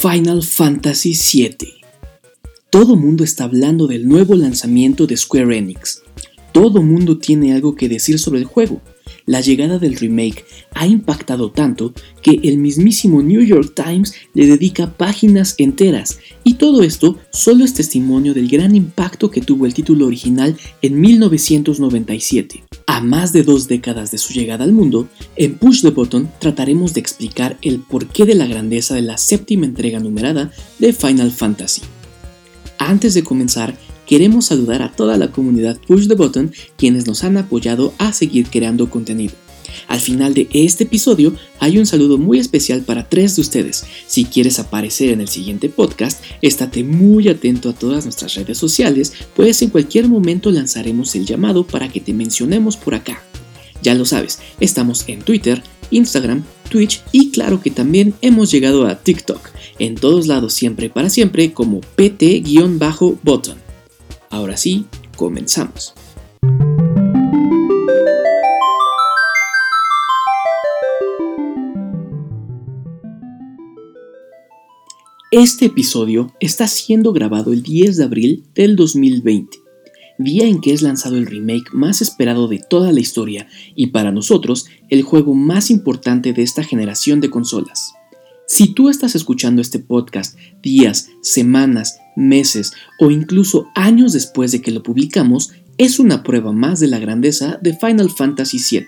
Final Fantasy VII. Todo mundo está hablando del nuevo lanzamiento de Square Enix. Todo mundo tiene algo que decir sobre el juego. La llegada del remake ha impactado tanto que el mismísimo New York Times le dedica páginas enteras, y todo esto solo es testimonio del gran impacto que tuvo el título original en 1997. A más de dos décadas de su llegada al mundo, en Push the Button trataremos de explicar el porqué de la grandeza de la séptima entrega numerada de Final Fantasy. Antes de comenzar, queremos saludar a toda la comunidad Push the Button quienes nos han apoyado a seguir creando contenido. Al final de este episodio hay un saludo muy especial para tres de ustedes. Si quieres aparecer en el siguiente podcast, estate muy atento a todas nuestras redes sociales, pues en cualquier momento lanzaremos el llamado para que te mencionemos por acá. Ya lo sabes, estamos en Twitter, Instagram, Twitch y claro que también hemos llegado a TikTok. En todos lados siempre para siempre como pt-button. Ahora sí, comenzamos. Este episodio está siendo grabado el 10 de abril del 2020, día en que es lanzado el remake más esperado de toda la historia y para nosotros el juego más importante de esta generación de consolas. Si tú estás escuchando este podcast días, semanas, meses o incluso años después de que lo publicamos, es una prueba más de la grandeza de Final Fantasy VII.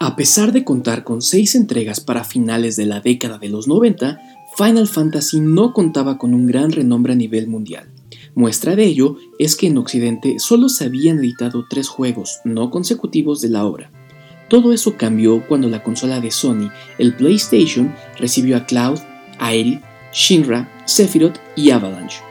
A pesar de contar con seis entregas para finales de la década de los 90, Final Fantasy no contaba con un gran renombre a nivel mundial. Muestra de ello es que en Occidente solo se habían editado tres juegos no consecutivos de la obra. Todo eso cambió cuando la consola de Sony, el PlayStation, recibió a Cloud, Aerith, Shinra, Sephiroth y Avalanche.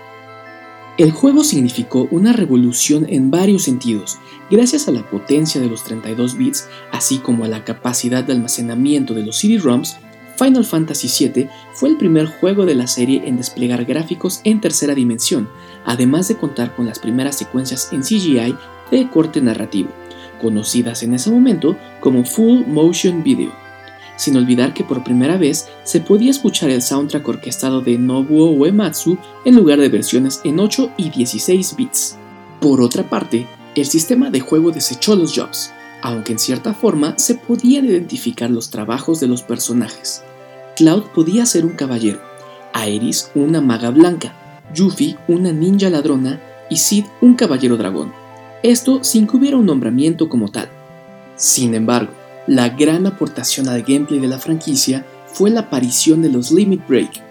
El juego significó una revolución en varios sentidos, gracias a la potencia de los 32 bits, así como a la capacidad de almacenamiento de los CD-ROMs. Final Fantasy VII fue el primer juego de la serie en desplegar gráficos en tercera dimensión, además de contar con las primeras secuencias en CGI de corte narrativo, conocidas en ese momento como Full Motion Video sin olvidar que por primera vez se podía escuchar el soundtrack orquestado de Nobuo Uematsu en lugar de versiones en 8 y 16 bits. Por otra parte, el sistema de juego desechó los jobs, aunque en cierta forma se podían identificar los trabajos de los personajes. Cloud podía ser un caballero, Aeris una maga blanca, Yuffie una ninja ladrona y Sid un caballero dragón. Esto sin que hubiera un nombramiento como tal. Sin embargo, la gran aportación al gameplay de la franquicia fue la aparición de los Limit Break.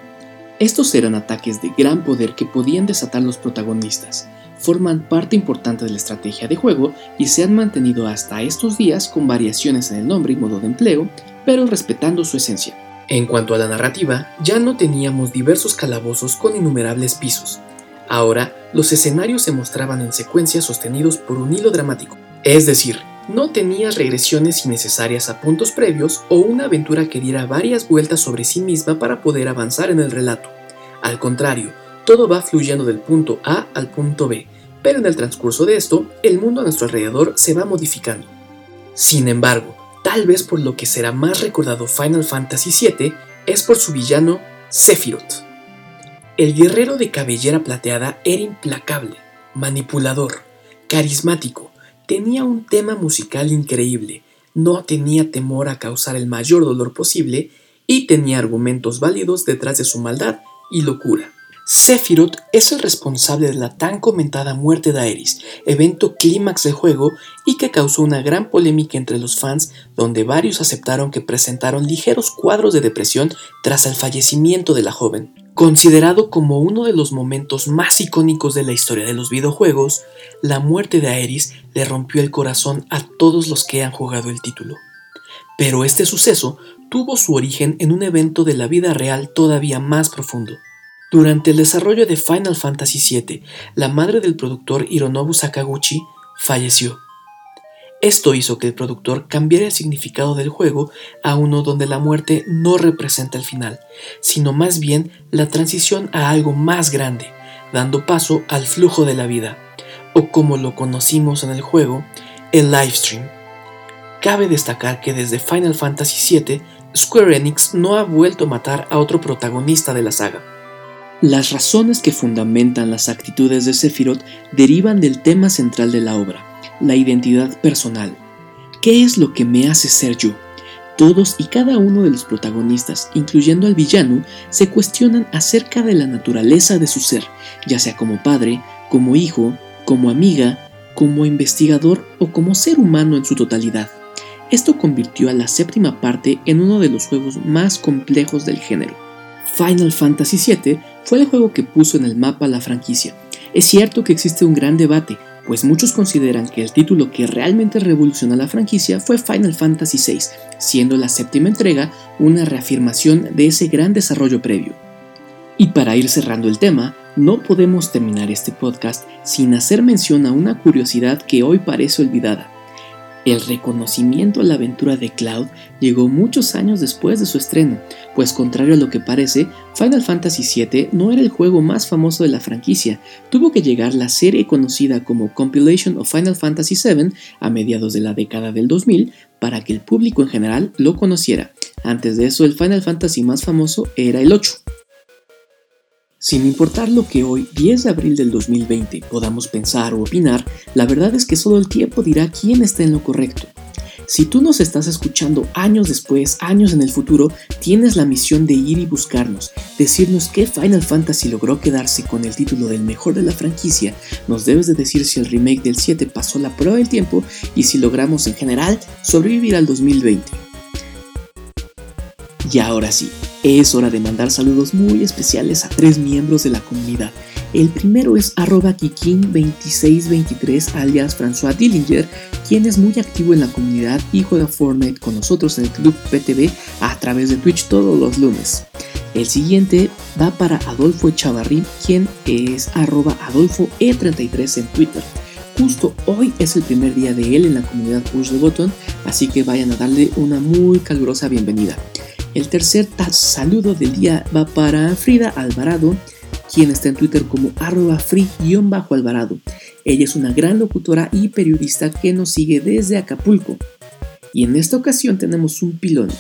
Estos eran ataques de gran poder que podían desatar los protagonistas, forman parte importante de la estrategia de juego y se han mantenido hasta estos días con variaciones en el nombre y modo de empleo, pero respetando su esencia. En cuanto a la narrativa, ya no teníamos diversos calabozos con innumerables pisos. Ahora, los escenarios se mostraban en secuencias sostenidos por un hilo dramático, es decir, no tenías regresiones innecesarias a puntos previos o una aventura que diera varias vueltas sobre sí misma para poder avanzar en el relato. Al contrario, todo va fluyendo del punto A al punto B, pero en el transcurso de esto, el mundo a nuestro alrededor se va modificando. Sin embargo, tal vez por lo que será más recordado Final Fantasy VII es por su villano Sephiroth. El guerrero de cabellera plateada era implacable, manipulador, carismático, Tenía un tema musical increíble, no tenía temor a causar el mayor dolor posible y tenía argumentos válidos detrás de su maldad y locura. Sephiroth es el responsable de la tan comentada muerte de Aeris, evento clímax del juego y que causó una gran polémica entre los fans donde varios aceptaron que presentaron ligeros cuadros de depresión tras el fallecimiento de la joven. Considerado como uno de los momentos más icónicos de la historia de los videojuegos, la muerte de Aeris le rompió el corazón a todos los que han jugado el título. Pero este suceso tuvo su origen en un evento de la vida real todavía más profundo. Durante el desarrollo de Final Fantasy VII, la madre del productor Hironobu Sakaguchi falleció. Esto hizo que el productor cambiara el significado del juego a uno donde la muerte no representa el final, sino más bien la transición a algo más grande, dando paso al flujo de la vida, o como lo conocimos en el juego, el livestream. Cabe destacar que desde Final Fantasy VII, Square Enix no ha vuelto a matar a otro protagonista de la saga. Las razones que fundamentan las actitudes de Sephiroth derivan del tema central de la obra, la identidad personal. ¿Qué es lo que me hace ser yo? Todos y cada uno de los protagonistas, incluyendo al villano, se cuestionan acerca de la naturaleza de su ser, ya sea como padre, como hijo, como amiga, como investigador o como ser humano en su totalidad. Esto convirtió a la séptima parte en uno de los juegos más complejos del género. Final Fantasy VII fue el juego que puso en el mapa la franquicia. Es cierto que existe un gran debate, pues muchos consideran que el título que realmente revolucionó la franquicia fue Final Fantasy VI, siendo la séptima entrega una reafirmación de ese gran desarrollo previo. Y para ir cerrando el tema, no podemos terminar este podcast sin hacer mención a una curiosidad que hoy parece olvidada. El reconocimiento a la aventura de Cloud llegó muchos años después de su estreno, pues contrario a lo que parece, Final Fantasy VII no era el juego más famoso de la franquicia, tuvo que llegar la serie conocida como Compilation of Final Fantasy VII a mediados de la década del 2000 para que el público en general lo conociera. Antes de eso, el Final Fantasy más famoso era el 8. Sin importar lo que hoy, 10 de abril del 2020, podamos pensar o opinar, la verdad es que solo el tiempo dirá quién está en lo correcto. Si tú nos estás escuchando años después, años en el futuro, tienes la misión de ir y buscarnos, decirnos qué Final Fantasy logró quedarse con el título del mejor de la franquicia, nos debes de decir si el remake del 7 pasó la prueba del tiempo y si logramos en general sobrevivir al 2020. Y ahora sí, es hora de mandar saludos muy especiales a tres miembros de la comunidad. El primero es arroba kikin2623 alias François Dillinger, quien es muy activo en la comunidad y juega Fortnite con nosotros en el club PTV a través de Twitch todos los lunes. El siguiente va para Adolfo Chavarri, quien es arroba adolfoe33 en Twitter. Justo hoy es el primer día de él en la comunidad Push the Button, así que vayan a darle una muy calurosa bienvenida. El tercer saludo del día va para Frida Alvarado, quien está en Twitter como arroba free-alvarado. Ella es una gran locutora y periodista que nos sigue desde Acapulco. Y en esta ocasión tenemos un pilón.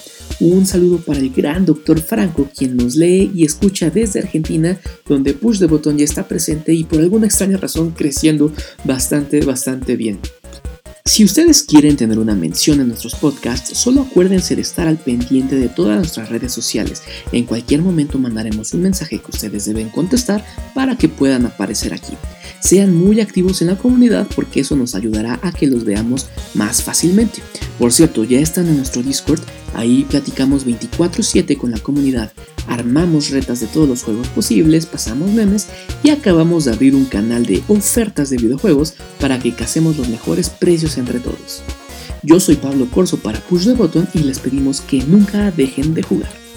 Un saludo para el gran doctor Franco, quien nos lee y escucha desde Argentina, donde Push de Botón ya está presente y por alguna extraña razón creciendo bastante, bastante bien. Si ustedes quieren tener una mención en nuestros podcasts, solo acuérdense de estar al pendiente de todas nuestras redes sociales. En cualquier momento mandaremos un mensaje que ustedes deben contestar para que puedan aparecer aquí. Sean muy activos en la comunidad porque eso nos ayudará a que los veamos más fácilmente. Por cierto, ya están en nuestro Discord, ahí platicamos 24/7 con la comunidad, armamos retas de todos los juegos posibles, pasamos memes y acabamos de abrir un canal de ofertas de videojuegos para que casemos los mejores precios entre todos. Yo soy Pablo Corso para Push the Button y les pedimos que nunca dejen de jugar.